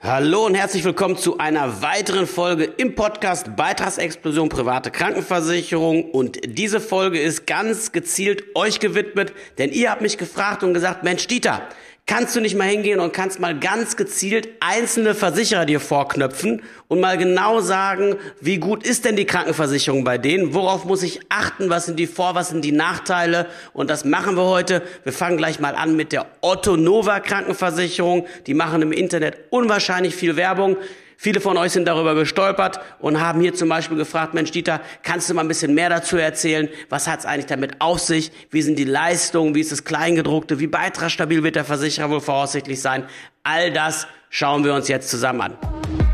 Hallo und herzlich willkommen zu einer weiteren Folge im Podcast Beitragsexplosion private Krankenversicherung. Und diese Folge ist ganz gezielt euch gewidmet, denn ihr habt mich gefragt und gesagt, Mensch, Dieter, kannst du nicht mal hingehen und kannst mal ganz gezielt einzelne Versicherer dir vorknöpfen und mal genau sagen, wie gut ist denn die Krankenversicherung bei denen? Worauf muss ich achten? Was sind die Vor-, was sind die Nachteile? Und das machen wir heute. Wir fangen gleich mal an mit der Otto Nova Krankenversicherung. Die machen im Internet unwahrscheinlich viel Werbung. Viele von euch sind darüber gestolpert und haben hier zum Beispiel gefragt, Mensch Dieter, kannst du mal ein bisschen mehr dazu erzählen? Was hat es eigentlich damit auf sich? Wie sind die Leistungen? Wie ist das Kleingedruckte? Wie beitragsstabil wird der Versicherer wohl voraussichtlich sein? All das schauen wir uns jetzt zusammen an.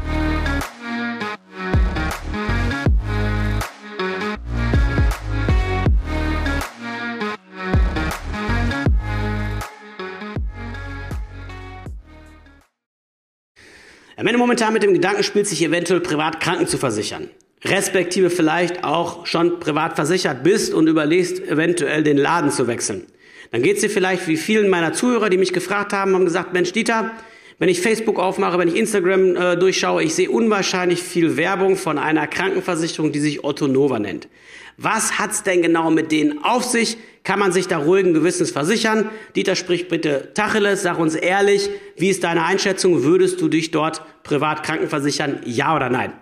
Wenn du momentan mit dem Gedanken spielst, sich eventuell privat kranken zu versichern, respektive vielleicht auch schon privat versichert bist und überlegst, eventuell den Laden zu wechseln, dann geht es dir vielleicht wie vielen meiner Zuhörer, die mich gefragt haben, haben gesagt, Mensch Dieter, wenn ich Facebook aufmache, wenn ich Instagram äh, durchschaue, ich sehe unwahrscheinlich viel Werbung von einer Krankenversicherung, die sich Otto Nova nennt. Was hat's denn genau mit denen auf sich? Kann man sich da ruhigen Gewissens versichern? Dieter, sprich bitte Tacheles, sag uns ehrlich, wie ist deine Einschätzung? Würdest du dich dort privat krankenversichern? Ja oder nein?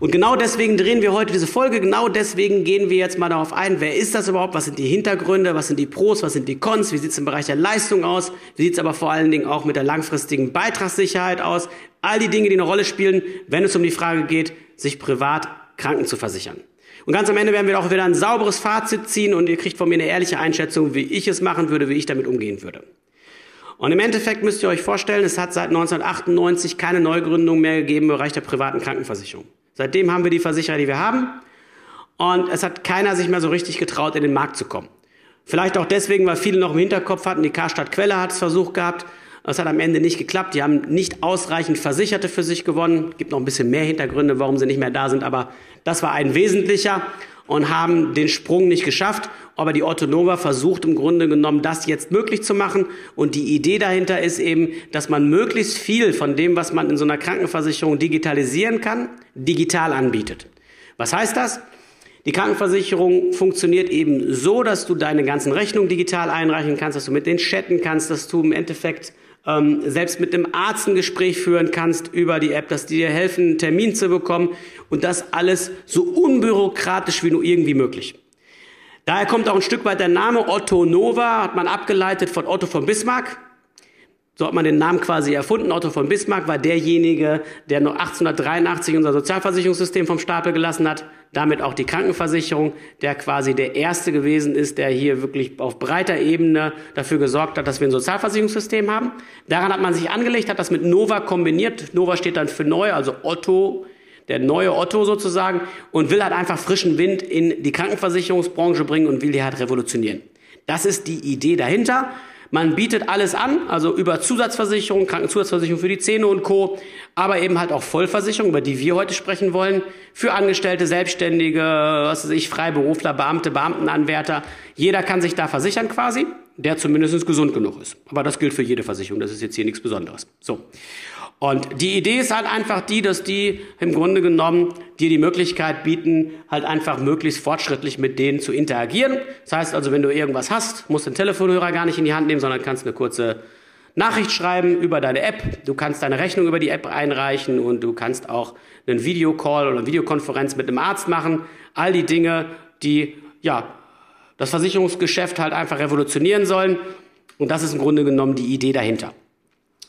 Und genau deswegen drehen wir heute diese Folge, genau deswegen gehen wir jetzt mal darauf ein, wer ist das überhaupt, was sind die Hintergründe, was sind die Pros, was sind die Cons, wie sieht es im Bereich der Leistung aus, wie sieht es aber vor allen Dingen auch mit der langfristigen Beitragssicherheit aus, all die Dinge, die eine Rolle spielen, wenn es um die Frage geht, sich privat kranken zu versichern. Und ganz am Ende werden wir auch wieder ein sauberes Fazit ziehen und ihr kriegt von mir eine ehrliche Einschätzung, wie ich es machen würde, wie ich damit umgehen würde. Und im Endeffekt müsst ihr euch vorstellen, es hat seit 1998 keine Neugründung mehr gegeben im Bereich der privaten Krankenversicherung. Seitdem haben wir die Versicherer, die wir haben. Und es hat keiner sich mehr so richtig getraut, in den Markt zu kommen. Vielleicht auch deswegen, weil viele noch im Hinterkopf hatten, die Karstadt Quelle hat es versucht gehabt. Das hat am Ende nicht geklappt. Die haben nicht ausreichend Versicherte für sich gewonnen. Gibt noch ein bisschen mehr Hintergründe, warum sie nicht mehr da sind. Aber das war ein wesentlicher und haben den Sprung nicht geschafft. Aber die Otto Nova versucht im Grunde genommen, das jetzt möglich zu machen. Und die Idee dahinter ist eben, dass man möglichst viel von dem, was man in so einer Krankenversicherung digitalisieren kann, digital anbietet. Was heißt das? Die Krankenversicherung funktioniert eben so, dass du deine ganzen Rechnungen digital einreichen kannst, dass du mit denen chatten kannst, dass du im Endeffekt ähm, selbst mit einem Arzt ein Gespräch führen kannst über die App, dass die dir helfen, einen Termin zu bekommen und das alles so unbürokratisch wie nur irgendwie möglich. Daher kommt auch ein Stück weit der Name Otto Nova, hat man abgeleitet von Otto von Bismarck. So hat man den Namen quasi erfunden. Otto von Bismarck war derjenige, der noch 1883 unser Sozialversicherungssystem vom Stapel gelassen hat. Damit auch die Krankenversicherung, der quasi der erste gewesen ist, der hier wirklich auf breiter Ebene dafür gesorgt hat, dass wir ein Sozialversicherungssystem haben. Daran hat man sich angelegt, hat das mit Nova kombiniert. Nova steht dann für neu, also Otto der neue Otto sozusagen, und will halt einfach frischen Wind in die Krankenversicherungsbranche bringen und will die halt revolutionieren. Das ist die Idee dahinter. Man bietet alles an, also über Zusatzversicherung, Krankenzusatzversicherung für die Zähne und Co., aber eben halt auch Vollversicherung, über die wir heute sprechen wollen, für Angestellte, Selbstständige, was weiß ich, Freiberufler, Beamte, Beamtenanwärter. Jeder kann sich da versichern quasi, der zumindest gesund genug ist. Aber das gilt für jede Versicherung, das ist jetzt hier nichts Besonderes. So. Und die Idee ist halt einfach die, dass die im Grunde genommen dir die Möglichkeit bieten, halt einfach möglichst fortschrittlich mit denen zu interagieren. Das heißt also, wenn du irgendwas hast, musst den Telefonhörer gar nicht in die Hand nehmen, sondern kannst eine kurze Nachricht schreiben über deine App. Du kannst deine Rechnung über die App einreichen und du kannst auch einen Videocall oder eine Videokonferenz mit einem Arzt machen. All die Dinge, die, ja, das Versicherungsgeschäft halt einfach revolutionieren sollen. Und das ist im Grunde genommen die Idee dahinter.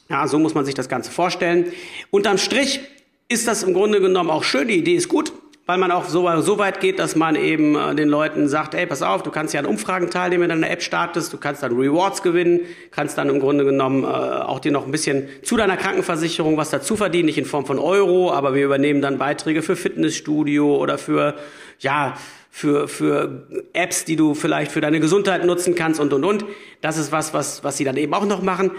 Ja, so muss man sich das Ganze vorstellen. Unterm Strich ist das im Grunde genommen auch schön. Die Idee ist gut, weil man auch so, so weit geht, dass man eben äh, den Leuten sagt, ey, pass auf, du kannst ja an Umfragen teilnehmen, wenn du eine App startest, du kannst dann Rewards gewinnen, kannst dann im Grunde genommen äh, auch dir noch ein bisschen zu deiner Krankenversicherung was dazu verdienen, nicht in Form von Euro, aber wir übernehmen dann Beiträge für Fitnessstudio oder für, ja, für, für Apps, die du vielleicht für deine Gesundheit nutzen kannst und, und, und. Das ist was, was, was sie dann eben auch noch machen.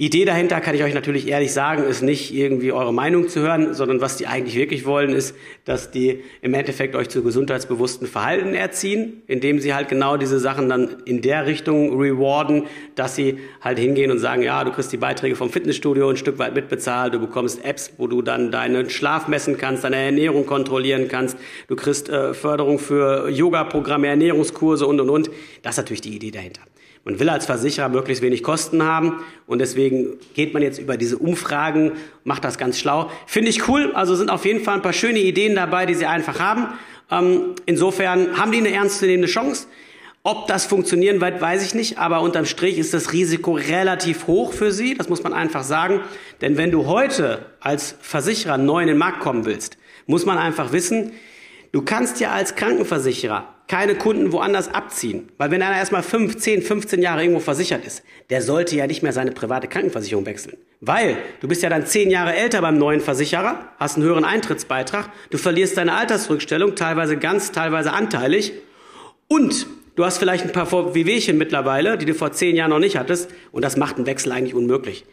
Idee dahinter, kann ich euch natürlich ehrlich sagen, ist nicht irgendwie eure Meinung zu hören, sondern was die eigentlich wirklich wollen, ist, dass die im Endeffekt euch zu gesundheitsbewussten Verhalten erziehen, indem sie halt genau diese Sachen dann in der Richtung rewarden, dass sie halt hingehen und sagen, ja, du kriegst die Beiträge vom Fitnessstudio ein Stück weit mitbezahlt, du bekommst Apps, wo du dann deinen Schlaf messen kannst, deine Ernährung kontrollieren kannst, du kriegst äh, Förderung für Yoga-Programme, Ernährungskurse und, und, und. Das ist natürlich die Idee dahinter. Man will als Versicherer möglichst wenig Kosten haben und deswegen geht man jetzt über diese Umfragen, macht das ganz schlau. Finde ich cool, also sind auf jeden Fall ein paar schöne Ideen dabei, die sie einfach haben. Ähm, insofern haben die eine ernstzunehmende Chance. Ob das funktionieren wird, weiß ich nicht, aber unterm Strich ist das Risiko relativ hoch für sie, das muss man einfach sagen. Denn wenn du heute als Versicherer neu in den Markt kommen willst, muss man einfach wissen, du kannst ja als Krankenversicherer keine Kunden woanders abziehen. Weil wenn einer erstmal 5, 10, 15 Jahre irgendwo versichert ist, der sollte ja nicht mehr seine private Krankenversicherung wechseln. Weil du bist ja dann 10 Jahre älter beim neuen Versicherer, hast einen höheren Eintrittsbeitrag, du verlierst deine Altersrückstellung, teilweise ganz, teilweise anteilig und du hast vielleicht ein paar Wehwehchen mittlerweile, die du vor 10 Jahren noch nicht hattest und das macht einen Wechsel eigentlich unmöglich.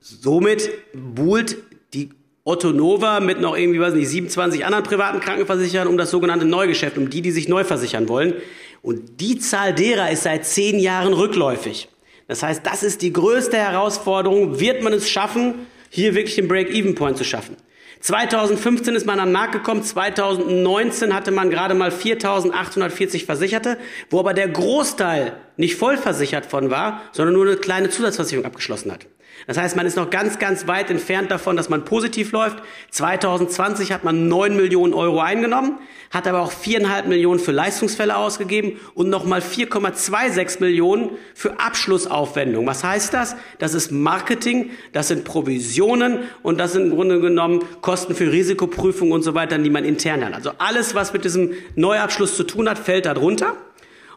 Somit buhlt die Otto Nova mit noch irgendwie, weiß nicht, 27 anderen privaten Krankenversicherern um das sogenannte Neugeschäft, um die, die sich neu versichern wollen. Und die Zahl derer ist seit zehn Jahren rückläufig. Das heißt, das ist die größte Herausforderung. Wird man es schaffen, hier wirklich den Break-Even-Point zu schaffen? 2015 ist man an den Markt gekommen, 2019 hatte man gerade mal 4.840 Versicherte, wo aber der Großteil nicht voll versichert von war, sondern nur eine kleine Zusatzversicherung abgeschlossen hat. Das heißt, man ist noch ganz, ganz weit entfernt davon, dass man positiv läuft. 2020 hat man 9 Millionen Euro eingenommen, hat aber auch 4,5 Millionen für Leistungsfälle ausgegeben und nochmal 4,26 Millionen für Abschlussaufwendungen. Was heißt das? Das ist Marketing, das sind Provisionen und das sind im Grunde genommen Kosten für Risikoprüfung und so weiter, die man intern hat. Also alles, was mit diesem Neuabschluss zu tun hat, fällt darunter.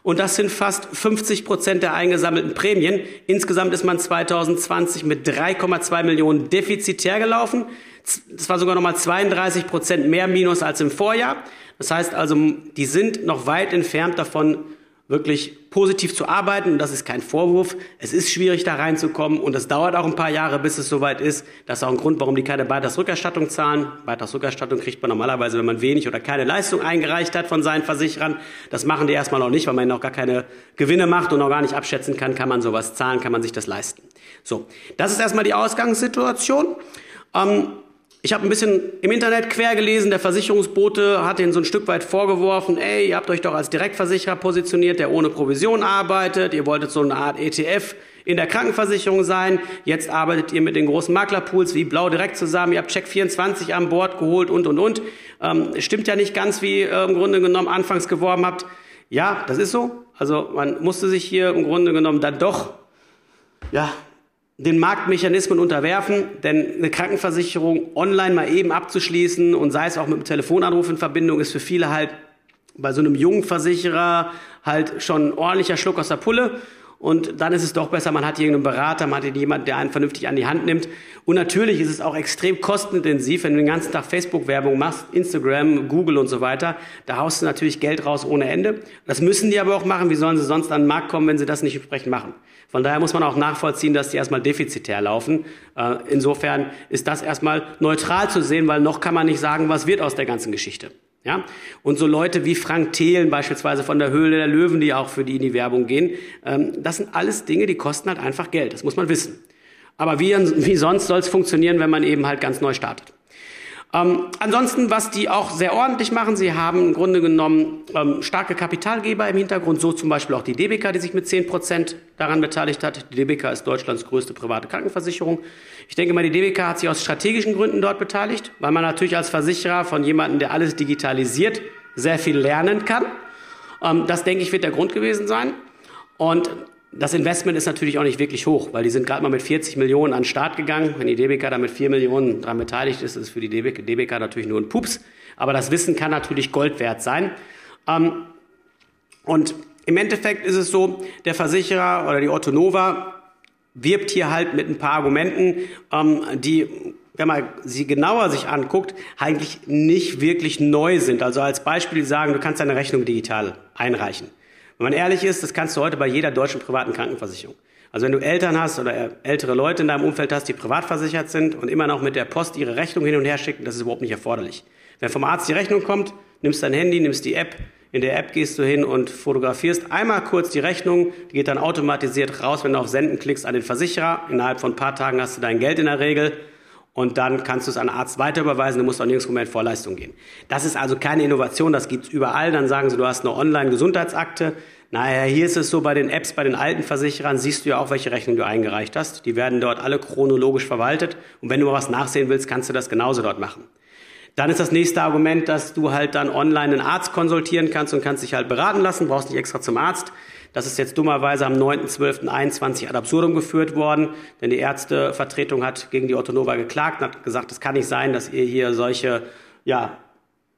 Und das sind fast 50 Prozent der eingesammelten Prämien. Insgesamt ist man 2020 mit 3,2 Millionen defizitär gelaufen. Das war sogar nochmal 32 Prozent mehr Minus als im Vorjahr. Das heißt also, die sind noch weit entfernt davon, wirklich positiv zu arbeiten. Und das ist kein Vorwurf. Es ist schwierig, da reinzukommen. Und es dauert auch ein paar Jahre, bis es soweit ist. Das ist auch ein Grund, warum die keine Beitragsrückerstattung zahlen. Beitragsrückerstattung kriegt man normalerweise, wenn man wenig oder keine Leistung eingereicht hat von seinen Versicherern. Das machen die erstmal noch nicht, weil man noch gar keine Gewinne macht und noch gar nicht abschätzen kann, kann man sowas zahlen, kann man sich das leisten. So. Das ist erstmal die Ausgangssituation. Ähm, ich habe ein bisschen im Internet quer gelesen, der Versicherungsbote hat ihnen so ein Stück weit vorgeworfen, ey, ihr habt euch doch als Direktversicherer positioniert, der ohne Provision arbeitet, ihr wolltet so eine Art ETF in der Krankenversicherung sein, jetzt arbeitet ihr mit den großen Maklerpools wie Blau direkt zusammen, ihr habt Check24 an Bord geholt und, und, und. Ähm, stimmt ja nicht ganz, wie ihr im Grunde genommen anfangs geworben habt. Ja, das ist so. Also man musste sich hier im Grunde genommen dann doch, ja, den Marktmechanismen unterwerfen, denn eine Krankenversicherung online mal eben abzuschließen und sei es auch mit einem Telefonanruf in Verbindung, ist für viele halt bei so einem jungen Versicherer halt schon ein ordentlicher Schluck aus der Pulle. Und dann ist es doch besser, man hat irgendeinen Berater, man hat jemanden, der einen vernünftig an die Hand nimmt. Und natürlich ist es auch extrem kostenintensiv, wenn du den ganzen Tag Facebook-Werbung machst, Instagram, Google und so weiter. Da haust du natürlich Geld raus ohne Ende. Das müssen die aber auch machen. Wie sollen sie sonst an den Markt kommen, wenn sie das nicht entsprechend machen? Von daher muss man auch nachvollziehen, dass die erstmal defizitär laufen. Äh, insofern ist das erstmal neutral zu sehen, weil noch kann man nicht sagen, was wird aus der ganzen Geschichte. Ja? Und so Leute wie Frank Thelen beispielsweise von der Höhle der Löwen, die auch für die in die Werbung gehen, ähm, das sind alles Dinge, die kosten halt einfach Geld. Das muss man wissen. Aber wie, wie sonst soll es funktionieren, wenn man eben halt ganz neu startet? Ähm, ansonsten, was die auch sehr ordentlich machen, sie haben im Grunde genommen ähm, starke Kapitalgeber im Hintergrund, so zum Beispiel auch die DBK, die sich mit 10 Prozent daran beteiligt hat. Die DBK ist Deutschlands größte private Krankenversicherung. Ich denke mal, die DBK hat sich aus strategischen Gründen dort beteiligt, weil man natürlich als Versicherer von jemandem, der alles digitalisiert, sehr viel lernen kann. Ähm, das, denke ich, wird der Grund gewesen sein. Und das Investment ist natürlich auch nicht wirklich hoch, weil die sind gerade mal mit 40 Millionen an den Start gegangen. Wenn die DBK da mit 4 Millionen daran beteiligt ist, ist es für die DBK, natürlich nur ein Pups. Aber das Wissen kann natürlich Gold wert sein. Ähm, und im Endeffekt ist es so, der Versicherer oder die Otto wirbt hier halt mit ein paar Argumenten, ähm, die, wenn man sie genauer sich anguckt, eigentlich nicht wirklich neu sind. Also als Beispiel sagen, du kannst deine Rechnung digital einreichen. Wenn man ehrlich ist, das kannst du heute bei jeder deutschen privaten Krankenversicherung. Also wenn du Eltern hast oder ältere Leute in deinem Umfeld hast, die privat versichert sind und immer noch mit der Post ihre Rechnung hin und her schicken, das ist überhaupt nicht erforderlich. Wenn vom Arzt die Rechnung kommt, nimmst dein Handy, nimmst die App, in der App gehst du hin und fotografierst einmal kurz die Rechnung, die geht dann automatisiert raus, wenn du auf Senden klickst an den Versicherer. Innerhalb von ein paar Tagen hast du dein Geld in der Regel und dann kannst du es an einen Arzt weiter überweisen, du musst auch nirgendwo mehr in Vorleistung gehen. Das ist also keine Innovation, das gibt's überall. Dann sagen sie, du hast eine Online-Gesundheitsakte. Naja, hier ist es so, bei den Apps, bei den alten Versicherern siehst du ja auch, welche Rechnung du eingereicht hast. Die werden dort alle chronologisch verwaltet. Und wenn du mal was nachsehen willst, kannst du das genauso dort machen. Dann ist das nächste Argument, dass du halt dann online einen Arzt konsultieren kannst und kannst dich halt beraten lassen, brauchst nicht extra zum Arzt. Das ist jetzt dummerweise am 9.12.21 ad absurdum geführt worden, denn die Ärztevertretung hat gegen die Ottonova geklagt und hat gesagt, es kann nicht sein, dass ihr hier solche, ja,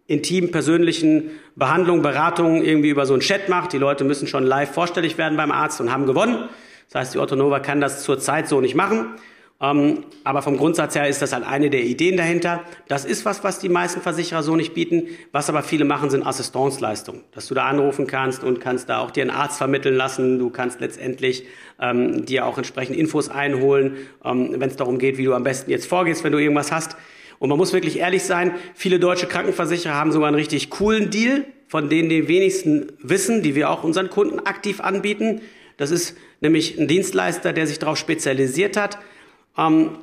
intim persönlichen Behandlungen, Beratungen irgendwie über so einen Chat macht. Die Leute müssen schon live vorstellig werden beim Arzt und haben gewonnen. Das heißt, die Ottonova kann das zurzeit so nicht machen. Ähm, aber vom Grundsatz her ist das halt eine der Ideen dahinter. Das ist was, was die meisten Versicherer so nicht bieten. Was aber viele machen, sind Assistenzleistungen. Dass du da anrufen kannst und kannst da auch dir einen Arzt vermitteln lassen. Du kannst letztendlich ähm, dir auch entsprechend Infos einholen, ähm, wenn es darum geht, wie du am besten jetzt vorgehst, wenn du irgendwas hast. Und man muss wirklich ehrlich sein, viele deutsche Krankenversicherer haben sogar einen richtig coolen Deal, von denen die wenigsten wissen, die wir auch unseren Kunden aktiv anbieten. Das ist nämlich ein Dienstleister, der sich darauf spezialisiert hat, ähm,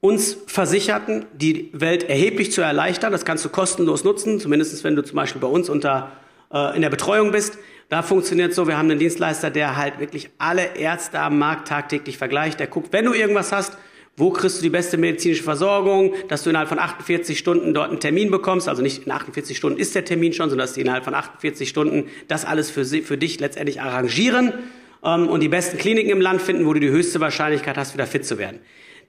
uns Versicherten die Welt erheblich zu erleichtern. Das kannst du kostenlos nutzen, zumindest wenn du zum Beispiel bei uns unter, äh, in der Betreuung bist. Da funktioniert so, wir haben einen Dienstleister, der halt wirklich alle Ärzte am Markt tagtäglich vergleicht. Der guckt, wenn du irgendwas hast, wo kriegst du die beste medizinische Versorgung, dass du innerhalb von 48 Stunden dort einen Termin bekommst. Also nicht in 48 Stunden ist der Termin schon, sondern dass die innerhalb von 48 Stunden das alles für, sie, für dich letztendlich arrangieren ähm, und die besten Kliniken im Land finden, wo du die höchste Wahrscheinlichkeit hast, wieder fit zu werden.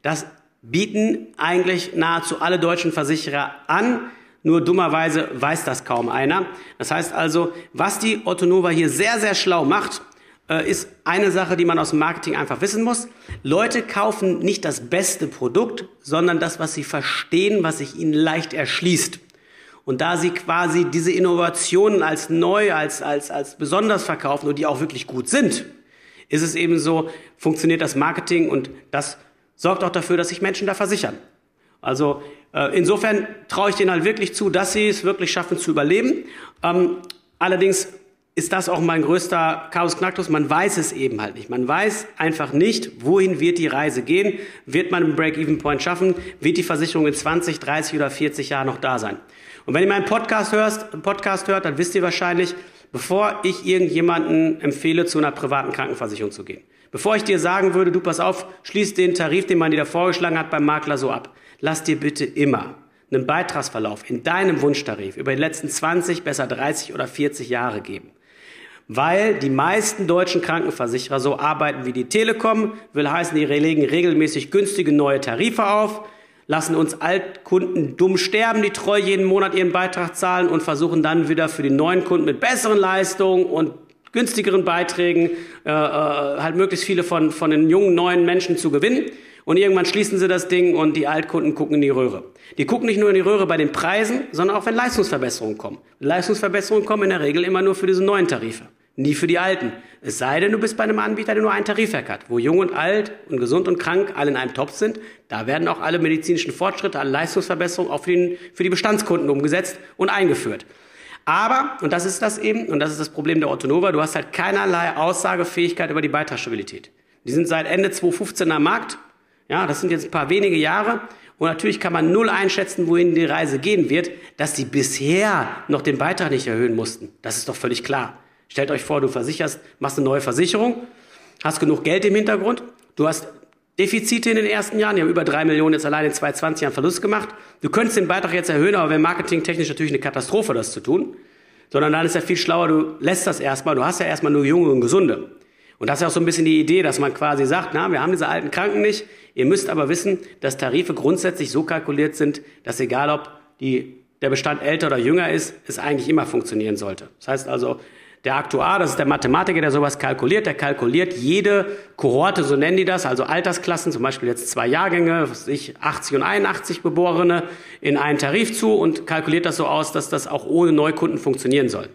Das bieten eigentlich nahezu alle deutschen Versicherer an. Nur dummerweise weiß das kaum einer. Das heißt also, was die Ottonova hier sehr, sehr schlau macht, äh, ist eine Sache, die man aus dem Marketing einfach wissen muss. Leute kaufen nicht das beste Produkt, sondern das, was sie verstehen, was sich ihnen leicht erschließt. Und da sie quasi diese Innovationen als neu, als, als, als besonders verkaufen und die auch wirklich gut sind, ist es eben so, funktioniert das Marketing und das sorgt auch dafür, dass sich Menschen da versichern. Also äh, insofern traue ich denen halt wirklich zu, dass sie es wirklich schaffen zu überleben. Ähm, allerdings ist das auch mein größter Chaos Knacktus. Man weiß es eben halt nicht. Man weiß einfach nicht, wohin wird die Reise gehen. Wird man einen Break-Even-Point schaffen? Wird die Versicherung in 20, 30 oder 40 Jahren noch da sein? Und wenn ihr meinen Podcast hörst, Podcast hört, dann wisst ihr wahrscheinlich, bevor ich irgendjemanden empfehle, zu einer privaten Krankenversicherung zu gehen. Bevor ich dir sagen würde, du pass auf, schließ den Tarif, den man dir da vorgeschlagen hat beim Makler so ab. Lass dir bitte immer einen Beitragsverlauf in deinem Wunschtarif über die letzten 20, besser 30 oder 40 Jahre geben. Weil die meisten deutschen Krankenversicherer so arbeiten wie die Telekom, will heißen, die legen regelmäßig günstige neue Tarife auf, lassen uns Altkunden dumm sterben, die treu jeden Monat ihren Beitrag zahlen und versuchen dann wieder für die neuen Kunden mit besseren Leistungen und günstigeren Beiträgen äh, äh, halt möglichst viele von, von den jungen, neuen Menschen zu gewinnen. Und irgendwann schließen sie das Ding und die Altkunden gucken in die Röhre. Die gucken nicht nur in die Röhre bei den Preisen, sondern auch wenn Leistungsverbesserungen kommen. Leistungsverbesserungen kommen in der Regel immer nur für diese neuen Tarife, nie für die alten. Es sei denn, du bist bei einem Anbieter, der nur einen Tarifwerk hat, wo jung und alt und gesund und krank alle in einem Topf sind. Da werden auch alle medizinischen Fortschritte, alle Leistungsverbesserungen auch für, den, für die Bestandskunden umgesetzt und eingeführt. Aber, und das ist das eben, und das ist das Problem der Ottonova, du hast halt keinerlei Aussagefähigkeit über die Beitragsstabilität. Die sind seit Ende 2015 am Markt. Ja, das sind jetzt ein paar wenige Jahre. Und natürlich kann man null einschätzen, wohin die Reise gehen wird, dass die bisher noch den Beitrag nicht erhöhen mussten. Das ist doch völlig klar. Stellt euch vor, du versicherst, machst eine neue Versicherung, hast genug Geld im Hintergrund, du hast Defizite in den ersten Jahren. Die haben über drei Millionen jetzt allein in 2020 Jahren Verlust gemacht. Du könntest den Beitrag jetzt erhöhen, aber wäre marketingtechnisch natürlich eine Katastrophe, das zu tun. Sondern dann ist ja viel schlauer, du lässt das erstmal. Du hast ja erstmal nur Junge und Gesunde. Und das ist ja auch so ein bisschen die Idee, dass man quasi sagt, na, wir haben diese alten Kranken nicht. Ihr müsst aber wissen, dass Tarife grundsätzlich so kalkuliert sind, dass egal ob die, der Bestand älter oder jünger ist, es eigentlich immer funktionieren sollte. Das heißt also, der Aktuar, das ist der Mathematiker, der sowas kalkuliert, der kalkuliert jede Kohorte, so nennen die das, also Altersklassen, zum Beispiel jetzt zwei Jahrgänge, ich 80 und 81 Geborene, in einen Tarif zu und kalkuliert das so aus, dass das auch ohne Neukunden funktionieren soll.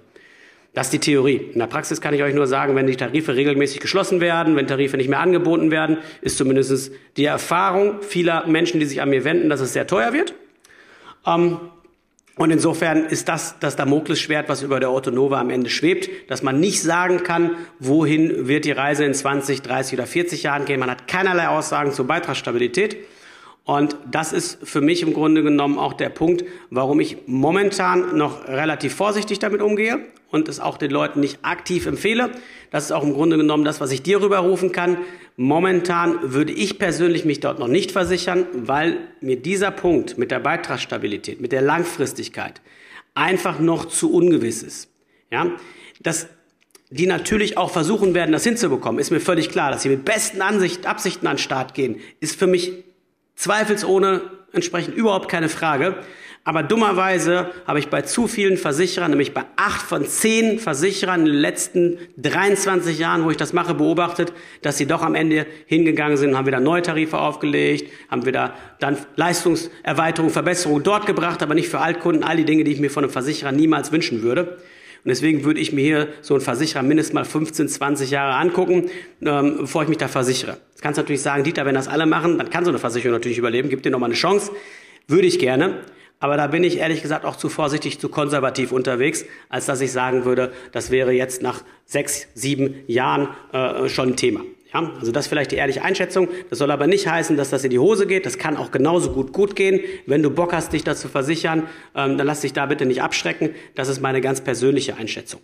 Das ist die Theorie. In der Praxis kann ich euch nur sagen, wenn die Tarife regelmäßig geschlossen werden, wenn Tarife nicht mehr angeboten werden, ist zumindest die Erfahrung vieler Menschen, die sich an mir wenden, dass es sehr teuer wird. Ähm, und insofern ist das das Damoklesschwert, was über der Autonova am Ende schwebt, dass man nicht sagen kann, wohin wird die Reise in 20, 30 oder 40 Jahren gehen. Man hat keinerlei Aussagen zur Beitragsstabilität. Und das ist für mich im Grunde genommen auch der Punkt, warum ich momentan noch relativ vorsichtig damit umgehe und es auch den Leuten nicht aktiv empfehle. Das ist auch im Grunde genommen das, was ich dir rüberrufen kann. Momentan würde ich persönlich mich dort noch nicht versichern, weil mir dieser Punkt mit der Beitragsstabilität, mit der Langfristigkeit einfach noch zu ungewiss ist. Ja, das die natürlich auch versuchen werden, das hinzubekommen, ist mir völlig klar. Dass sie mit besten Ansicht, Absichten an den Start gehen, ist für mich Zweifelsohne entsprechend überhaupt keine Frage. Aber dummerweise habe ich bei zu vielen Versicherern, nämlich bei acht von zehn Versicherern in den letzten 23 Jahren, wo ich das mache, beobachtet, dass sie doch am Ende hingegangen sind, haben wieder neue Tarife aufgelegt, haben wieder dann Leistungserweiterung, Verbesserung dort gebracht, aber nicht für Altkunden, all die Dinge, die ich mir von einem Versicherer niemals wünschen würde. Und deswegen würde ich mir hier so einen Versicherer mindestens mal 15, 20 Jahre angucken, ähm, bevor ich mich da versichere. Jetzt kannst du natürlich sagen, Dieter, wenn das alle machen, dann kann so eine Versicherung natürlich überleben, gib dir nochmal eine Chance. Würde ich gerne. Aber da bin ich ehrlich gesagt auch zu vorsichtig, zu konservativ unterwegs, als dass ich sagen würde, das wäre jetzt nach sechs, sieben Jahren äh, schon ein Thema. Ja, also das ist vielleicht die ehrliche Einschätzung. Das soll aber nicht heißen, dass das in die Hose geht. Das kann auch genauso gut gut gehen. Wenn du Bock hast, dich das zu versichern, ähm, dann lass dich da bitte nicht abschrecken. Das ist meine ganz persönliche Einschätzung.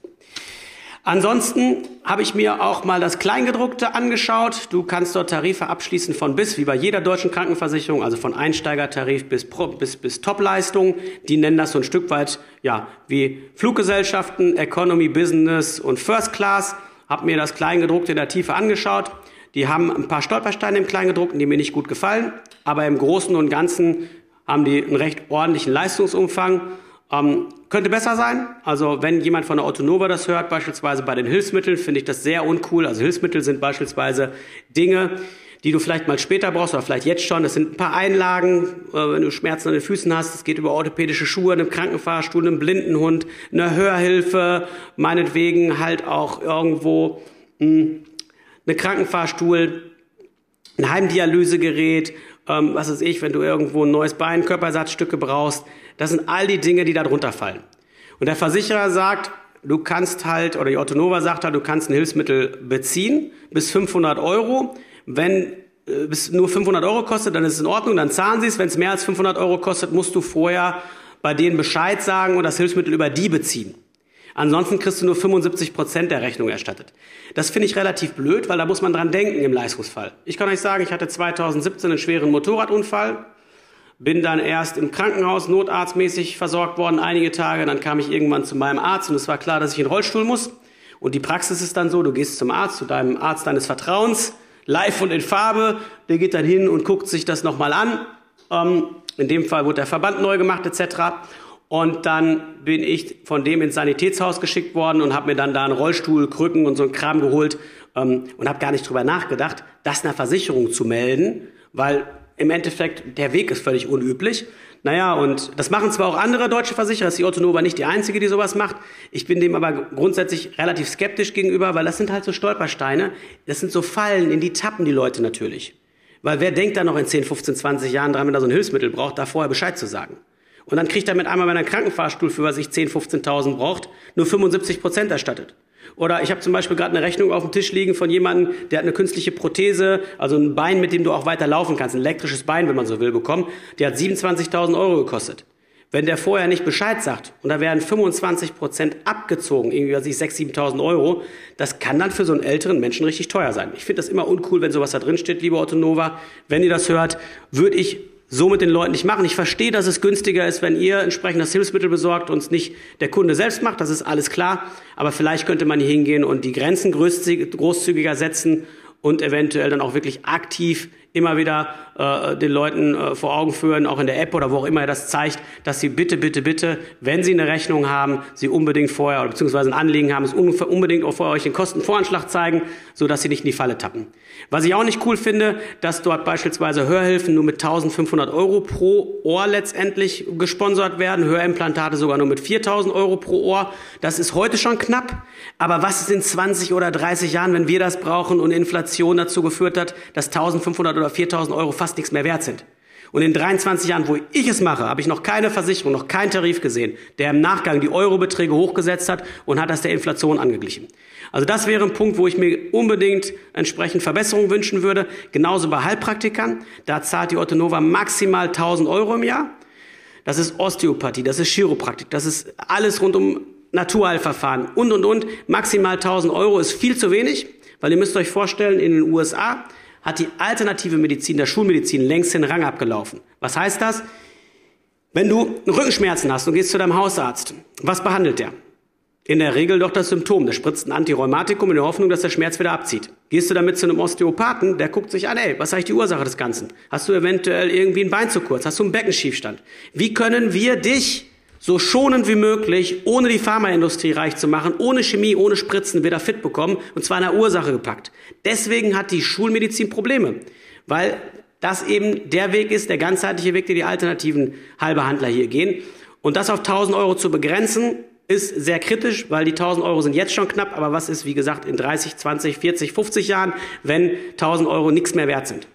Ansonsten habe ich mir auch mal das Kleingedruckte angeschaut. Du kannst dort Tarife abschließen von bis, wie bei jeder deutschen Krankenversicherung, also von Einsteigertarif bis, bis, bis Topleistung. Die nennen das so ein Stück weit, ja, wie Fluggesellschaften, Economy, Business und First Class habe mir das Kleingedruckte in der Tiefe angeschaut. Die haben ein paar Stolpersteine im Kleingedruckten, die mir nicht gut gefallen, aber im Großen und Ganzen haben die einen recht ordentlichen Leistungsumfang. Ähm, könnte besser sein. Also wenn jemand von der Autonova das hört, beispielsweise bei den Hilfsmitteln, finde ich das sehr uncool. Also Hilfsmittel sind beispielsweise Dinge, die du vielleicht mal später brauchst oder vielleicht jetzt schon. Das sind ein paar Einlagen, äh, wenn du Schmerzen an den Füßen hast. Es geht über orthopädische Schuhe, einen Krankenfahrstuhl, einen Blindenhund, eine Hörhilfe, meinetwegen halt auch irgendwo mh, hm, eine Krankenfahrstuhl, ein Heimdialysegerät, ähm, was weiß ich, wenn du irgendwo ein neues Bein, Körperersatzstücke brauchst. Das sind all die Dinge, die da drunter fallen. Und der Versicherer sagt, du kannst halt, oder die Autonova sagt halt, du kannst ein Hilfsmittel beziehen bis 500 Euro. Wenn äh, es nur 500 Euro kostet, dann ist es in Ordnung, dann zahlen sie es. Wenn es mehr als 500 Euro kostet, musst du vorher bei denen Bescheid sagen und das Hilfsmittel über die beziehen. Ansonsten kriegst du nur 75 Prozent der Rechnung erstattet. Das finde ich relativ blöd, weil da muss man dran denken im Leistungsfall. Ich kann euch sagen, ich hatte 2017 einen schweren Motorradunfall, bin dann erst im Krankenhaus notarztmäßig versorgt worden, einige Tage. Dann kam ich irgendwann zu meinem Arzt und es war klar, dass ich in den Rollstuhl muss. Und die Praxis ist dann so, du gehst zum Arzt, zu deinem Arzt deines Vertrauens, live und in Farbe. Der geht dann hin und guckt sich das nochmal an. Ähm, in dem Fall wurde der Verband neu gemacht etc. Und dann bin ich von dem ins Sanitätshaus geschickt worden und habe mir dann da einen Rollstuhl, Krücken und so einen Kram geholt ähm, und habe gar nicht drüber nachgedacht, das einer Versicherung zu melden, weil im Endeffekt der Weg ist völlig unüblich. Naja, und das machen zwar auch andere deutsche Versicherer, ist die Otto Nova nicht die einzige, die sowas macht. Ich bin dem aber grundsätzlich relativ skeptisch gegenüber, weil das sind halt so Stolpersteine. Das sind so Fallen, in die tappen die Leute natürlich. Weil wer denkt da noch in 10, 15, 20 Jahren dran, wenn er so ein Hilfsmittel braucht, da vorher Bescheid zu sagen? Und dann kriegt er mit einmal, wenn er einen Krankenfahrstuhl für was ich 10, 15.000 braucht, nur 75 Prozent erstattet. Oder ich habe zum Beispiel gerade eine Rechnung auf dem Tisch liegen von jemandem, der hat eine künstliche Prothese, also ein Bein, mit dem du auch weiter laufen kannst, ein elektrisches Bein, wenn man so will, bekommen. Der hat 27.000 Euro gekostet. Wenn der vorher nicht Bescheid sagt und da werden 25 Prozent abgezogen, irgendwie was ich 6.000, 7.000 Euro, das kann dann für so einen älteren Menschen richtig teuer sein. Ich finde das immer uncool, wenn sowas da drin steht, liebe Otto Nova. Wenn ihr das hört, würde ich so mit den Leuten nicht machen. Ich verstehe, dass es günstiger ist, wenn ihr entsprechend das Hilfsmittel besorgt und es nicht der Kunde selbst macht. Das ist alles klar. Aber vielleicht könnte man hier hingehen und die Grenzen großzügiger setzen und eventuell dann auch wirklich aktiv immer wieder äh, den Leuten äh, vor Augen führen, auch in der App oder wo auch immer er das zeigt, dass sie bitte, bitte, bitte, wenn sie eine Rechnung haben, sie unbedingt vorher oder beziehungsweise ein Anliegen haben, es unbedingt auch vorher euch den Kostenvoranschlag zeigen, so dass sie nicht in die Falle tappen. Was ich auch nicht cool finde, dass dort beispielsweise Hörhilfen nur mit 1500 Euro pro Ohr letztendlich gesponsert werden, Hörimplantate sogar nur mit 4000 Euro pro Ohr. Das ist heute schon knapp. Aber was ist in 20 oder 30 Jahren, wenn wir das brauchen und Inflation dazu geführt hat, dass 1500 oder 4000 Euro fast nichts mehr wert sind? Und in 23 Jahren, wo ich es mache, habe ich noch keine Versicherung, noch keinen Tarif gesehen, der im Nachgang die Eurobeträge hochgesetzt hat und hat das der Inflation angeglichen. Also das wäre ein Punkt, wo ich mir unbedingt entsprechend Verbesserungen wünschen würde. Genauso bei Heilpraktikern. Da zahlt die Ottonova maximal 1000 Euro im Jahr. Das ist Osteopathie, das ist Chiropraktik, das ist alles rund um Naturheilverfahren und, und, und. Maximal 1000 Euro ist viel zu wenig, weil ihr müsst euch vorstellen, in den USA hat die alternative Medizin, der Schulmedizin, längst den Rang abgelaufen. Was heißt das? Wenn du Rückenschmerzen hast und gehst zu deinem Hausarzt, was behandelt der? In der Regel doch das Symptom. Der spritzt ein Antirheumatikum in der Hoffnung, dass der Schmerz wieder abzieht. Gehst du damit zu einem Osteopathen, der guckt sich an, ey, was ist eigentlich die Ursache des Ganzen? Hast du eventuell irgendwie ein Bein zu kurz? Hast du einen Beckenschiefstand? Wie können wir dich so schonend wie möglich, ohne die Pharmaindustrie reich zu machen, ohne Chemie, ohne Spritzen wieder fit bekommen und zwar in der Ursache gepackt. Deswegen hat die Schulmedizin Probleme, weil das eben der Weg ist, der ganzheitliche Weg, den die alternativen Heilbehandler hier gehen. Und das auf 1000 Euro zu begrenzen, ist sehr kritisch, weil die 1000 Euro sind jetzt schon knapp, aber was ist, wie gesagt, in 30, 20, 40, 50 Jahren, wenn 1000 Euro nichts mehr wert sind?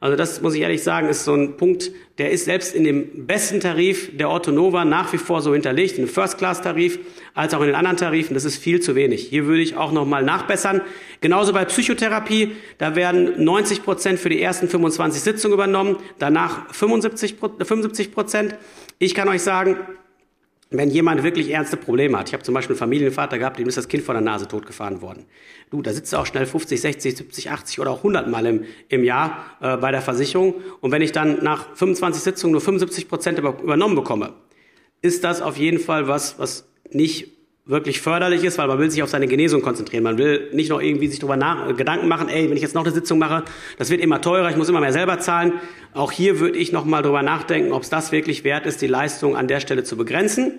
Also das muss ich ehrlich sagen, ist so ein Punkt, der ist selbst in dem besten Tarif der Otto Nova nach wie vor so hinterlegt, in dem First-Class-Tarif, als auch in den anderen Tarifen. Das ist viel zu wenig. Hier würde ich auch nochmal nachbessern. Genauso bei Psychotherapie, da werden 90 Prozent für die ersten 25 Sitzungen übernommen, danach 75 Prozent. Ich kann euch sagen, wenn jemand wirklich ernste Probleme hat, ich habe zum Beispiel einen Familienvater gehabt, dem ist das Kind vor der Nase totgefahren worden. Du, da sitzt du auch schnell 50, 60, 70, 80 oder auch 100 Mal im, im Jahr äh, bei der Versicherung. Und wenn ich dann nach 25 Sitzungen nur 75 Prozent über, übernommen bekomme, ist das auf jeden Fall was, was nicht wirklich förderlich ist, weil man will sich auf seine Genesung konzentrieren. Man will nicht noch irgendwie sich darüber nach, äh, Gedanken machen, ey, wenn ich jetzt noch eine Sitzung mache, das wird immer teurer, ich muss immer mehr selber zahlen. Auch hier würde ich noch mal drüber nachdenken, ob es das wirklich wert ist, die Leistung an der Stelle zu begrenzen.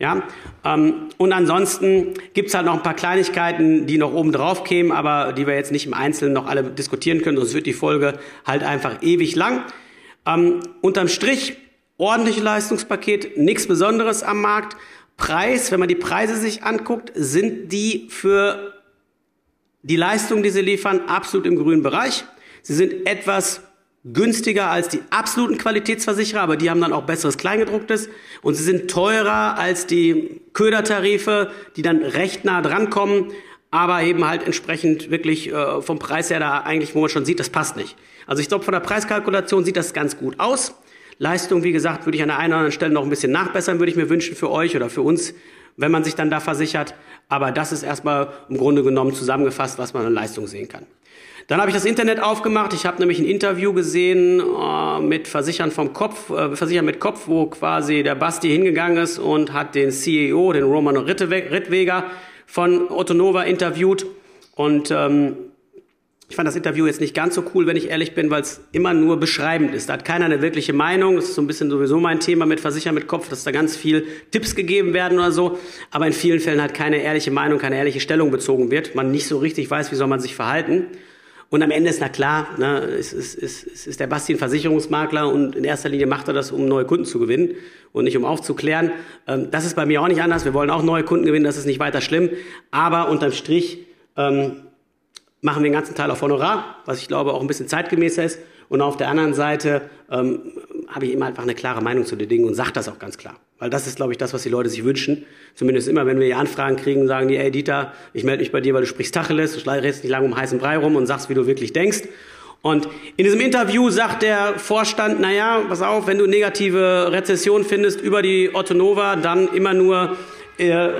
Ja, ähm, und ansonsten gibt's halt noch ein paar Kleinigkeiten, die noch oben drauf kämen, aber die wir jetzt nicht im Einzelnen noch alle diskutieren können, sonst wird die Folge halt einfach ewig lang. Ähm, unterm Strich, ordentliche Leistungspaket, nichts Besonderes am Markt. Preis, wenn man die Preise sich anguckt, sind die für die Leistung, die sie liefern, absolut im grünen Bereich. Sie sind etwas günstiger als die absoluten Qualitätsversicherer, aber die haben dann auch besseres Kleingedrucktes und sie sind teurer als die Ködertarife, die dann recht nah drankommen, aber eben halt entsprechend wirklich äh, vom Preis her da eigentlich, wo man schon sieht, das passt nicht. Also ich glaube, von der Preiskalkulation sieht das ganz gut aus. Leistung, wie gesagt, würde ich an der einen oder anderen Stelle noch ein bisschen nachbessern, würde ich mir wünschen für euch oder für uns, wenn man sich dann da versichert. Aber das ist erstmal im Grunde genommen zusammengefasst, was man an Leistung sehen kann. Dann habe ich das Internet aufgemacht. Ich habe nämlich ein Interview gesehen äh, mit Versichern vom Kopf, äh, Versichern mit Kopf, wo quasi der Basti hingegangen ist und hat den CEO, den Roman Rittweger von Otto Nova interviewt. Und ähm, ich fand das Interview jetzt nicht ganz so cool, wenn ich ehrlich bin, weil es immer nur beschreibend ist. Da hat keiner eine wirkliche Meinung. Das ist so ein bisschen sowieso mein Thema mit Versichern mit Kopf, dass da ganz viel Tipps gegeben werden oder so. Aber in vielen Fällen halt keine ehrliche Meinung, keine ehrliche Stellung bezogen wird. Man nicht so richtig weiß, wie soll man sich verhalten. Und am Ende ist na klar, ne, ist, es, es ist der Basti ein Versicherungsmakler und in erster Linie macht er das, um neue Kunden zu gewinnen und nicht um aufzuklären. Ähm, das ist bei mir auch nicht anders. Wir wollen auch neue Kunden gewinnen, das ist nicht weiter schlimm. Aber unterm Strich ähm, machen wir den ganzen Teil auf Honorar, was ich glaube auch ein bisschen zeitgemäßer ist. Und auf der anderen Seite ähm, habe ich immer einfach eine klare Meinung zu den Dingen und sage das auch ganz klar. Weil das ist, glaube ich, das, was die Leute sich wünschen. Zumindest immer, wenn wir hier Anfragen kriegen, sagen die, ey Dieter, ich melde mich bei dir, weil du sprichst Tacheles, du redest nicht lange um heißen Brei rum und sagst, wie du wirklich denkst. Und in diesem Interview sagt der Vorstand, naja, pass auf, wenn du negative Rezession findest über die Otto Nova, dann immer nur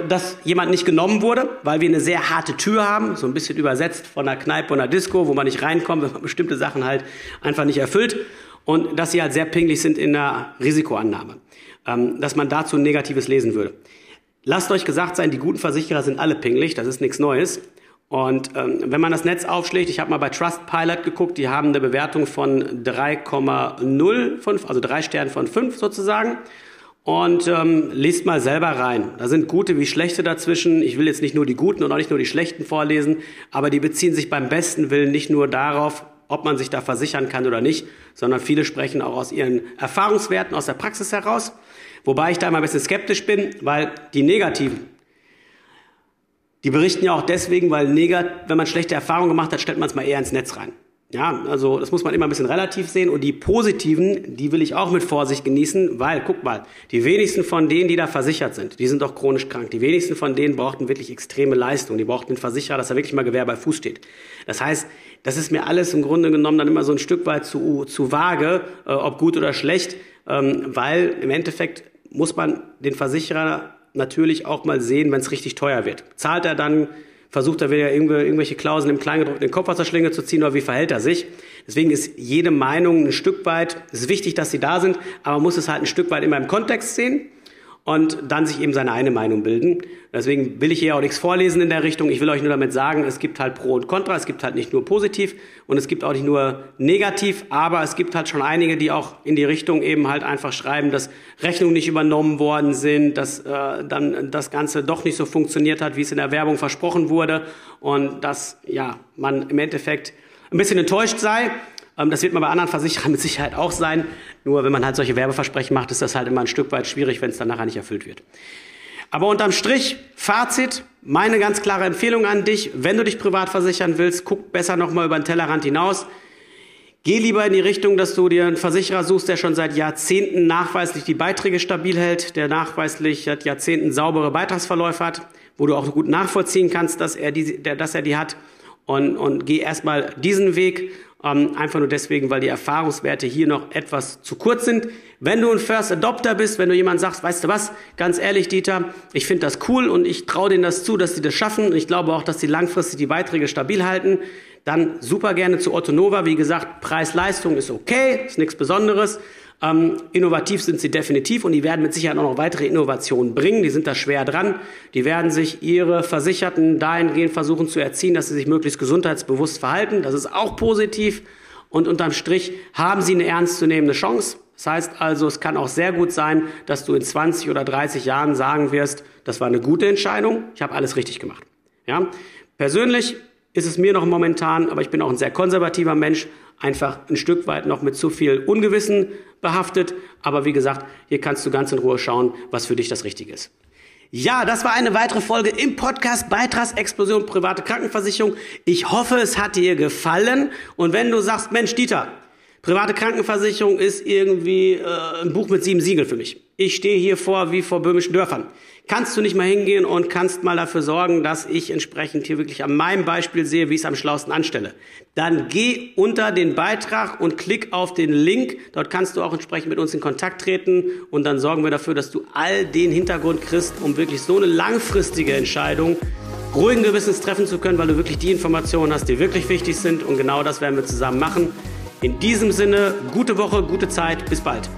dass jemand nicht genommen wurde, weil wir eine sehr harte Tür haben, so ein bisschen übersetzt von einer Kneipe und einer Disco, wo man nicht reinkommt, wenn man bestimmte Sachen halt einfach nicht erfüllt und dass sie halt sehr pingelig sind in der Risikoannahme, ähm, dass man dazu Negatives lesen würde. Lasst euch gesagt sein, die guten Versicherer sind alle pingelig, das ist nichts Neues. Und ähm, wenn man das Netz aufschlägt, ich habe mal bei Trustpilot geguckt, die haben eine Bewertung von 3,05, also drei Sternen von fünf sozusagen. Und ähm, liest mal selber rein. Da sind gute wie schlechte dazwischen. Ich will jetzt nicht nur die guten und auch nicht nur die schlechten vorlesen, aber die beziehen sich beim besten Willen nicht nur darauf, ob man sich da versichern kann oder nicht, sondern viele sprechen auch aus ihren Erfahrungswerten, aus der Praxis heraus. Wobei ich da immer ein bisschen skeptisch bin, weil die negativen, die berichten ja auch deswegen, weil negat wenn man schlechte Erfahrungen gemacht hat, stellt man es mal eher ins Netz rein. Ja, also das muss man immer ein bisschen relativ sehen. Und die positiven, die will ich auch mit Vorsicht genießen, weil, guck mal, die wenigsten von denen, die da versichert sind, die sind doch chronisch krank. Die wenigsten von denen brauchten wirklich extreme Leistung. Die brauchten einen Versicherer, dass er wirklich mal Gewehr bei Fuß steht. Das heißt, das ist mir alles im Grunde genommen dann immer so ein Stück weit zu, zu vage, äh, ob gut oder schlecht, ähm, weil im Endeffekt muss man den Versicherer natürlich auch mal sehen, wenn es richtig teuer wird. Zahlt er dann, versucht er wieder irgendwelche Klauseln im Kleingedruckten in Schlinge zu ziehen oder wie verhält er sich? Deswegen ist jede Meinung ein Stück weit, es ist wichtig, dass sie da sind, aber man muss es halt ein Stück weit immer im Kontext sehen und dann sich eben seine eine Meinung bilden. Deswegen will ich hier auch nichts vorlesen in der Richtung. Ich will euch nur damit sagen, es gibt halt Pro und Contra. Es gibt halt nicht nur positiv und es gibt auch nicht nur negativ, aber es gibt halt schon einige, die auch in die Richtung eben halt einfach schreiben, dass Rechnungen nicht übernommen worden sind, dass äh, dann das Ganze doch nicht so funktioniert hat, wie es in der Werbung versprochen wurde und dass ja man im Endeffekt ein bisschen enttäuscht sei. Ähm, das wird man bei anderen Versicherern mit Sicherheit auch sein. Nur wenn man halt solche Werbeversprechen macht, ist das halt immer ein Stück weit schwierig, wenn es dann nachher nicht erfüllt wird. Aber unterm Strich, Fazit, meine ganz klare Empfehlung an dich, wenn du dich privat versichern willst, guck besser nochmal über den Tellerrand hinaus. Geh lieber in die Richtung, dass du dir einen Versicherer suchst, der schon seit Jahrzehnten nachweislich die Beiträge stabil hält, der nachweislich seit Jahrzehnten saubere Beitragsverläufe hat, wo du auch gut nachvollziehen kannst, dass er die, dass er die hat. Und, und geh erstmal diesen Weg ähm, einfach nur deswegen, weil die Erfahrungswerte hier noch etwas zu kurz sind. Wenn du ein First Adopter bist, wenn du jemand sagst, weißt du was, ganz ehrlich, Dieter, ich finde das cool und ich traue denen das zu, dass sie das schaffen. Ich glaube auch, dass sie langfristig die Beiträge stabil halten. Dann super gerne zu Otto Nova. Wie gesagt, Preis-Leistung ist okay, ist nichts Besonderes. Ähm, innovativ sind sie definitiv und die werden mit Sicherheit auch noch weitere Innovationen bringen. Die sind da schwer dran. Die werden sich ihre Versicherten dahingehend versuchen zu erziehen, dass sie sich möglichst gesundheitsbewusst verhalten. Das ist auch positiv. Und unterm Strich haben sie eine ernstzunehmende Chance. Das heißt also, es kann auch sehr gut sein, dass du in 20 oder 30 Jahren sagen wirst, das war eine gute Entscheidung, ich habe alles richtig gemacht. Ja? Persönlich ist es mir noch momentan, aber ich bin auch ein sehr konservativer Mensch, einfach ein Stück weit noch mit zu viel Ungewissen behaftet. Aber wie gesagt, hier kannst du ganz in Ruhe schauen, was für dich das Richtige ist. Ja, das war eine weitere Folge im Podcast Beitragsexplosion private Krankenversicherung. Ich hoffe, es hat dir gefallen. Und wenn du sagst, Mensch, Dieter, private Krankenversicherung ist irgendwie äh, ein Buch mit sieben Siegeln für mich. Ich stehe hier vor wie vor böhmischen Dörfern kannst du nicht mal hingehen und kannst mal dafür sorgen, dass ich entsprechend hier wirklich an meinem Beispiel sehe, wie ich es am schlausten anstelle. Dann geh unter den Beitrag und klick auf den Link. Dort kannst du auch entsprechend mit uns in Kontakt treten und dann sorgen wir dafür, dass du all den Hintergrund kriegst, um wirklich so eine langfristige Entscheidung ruhigen Gewissens treffen zu können, weil du wirklich die Informationen hast, die wirklich wichtig sind und genau das werden wir zusammen machen. In diesem Sinne, gute Woche, gute Zeit, bis bald.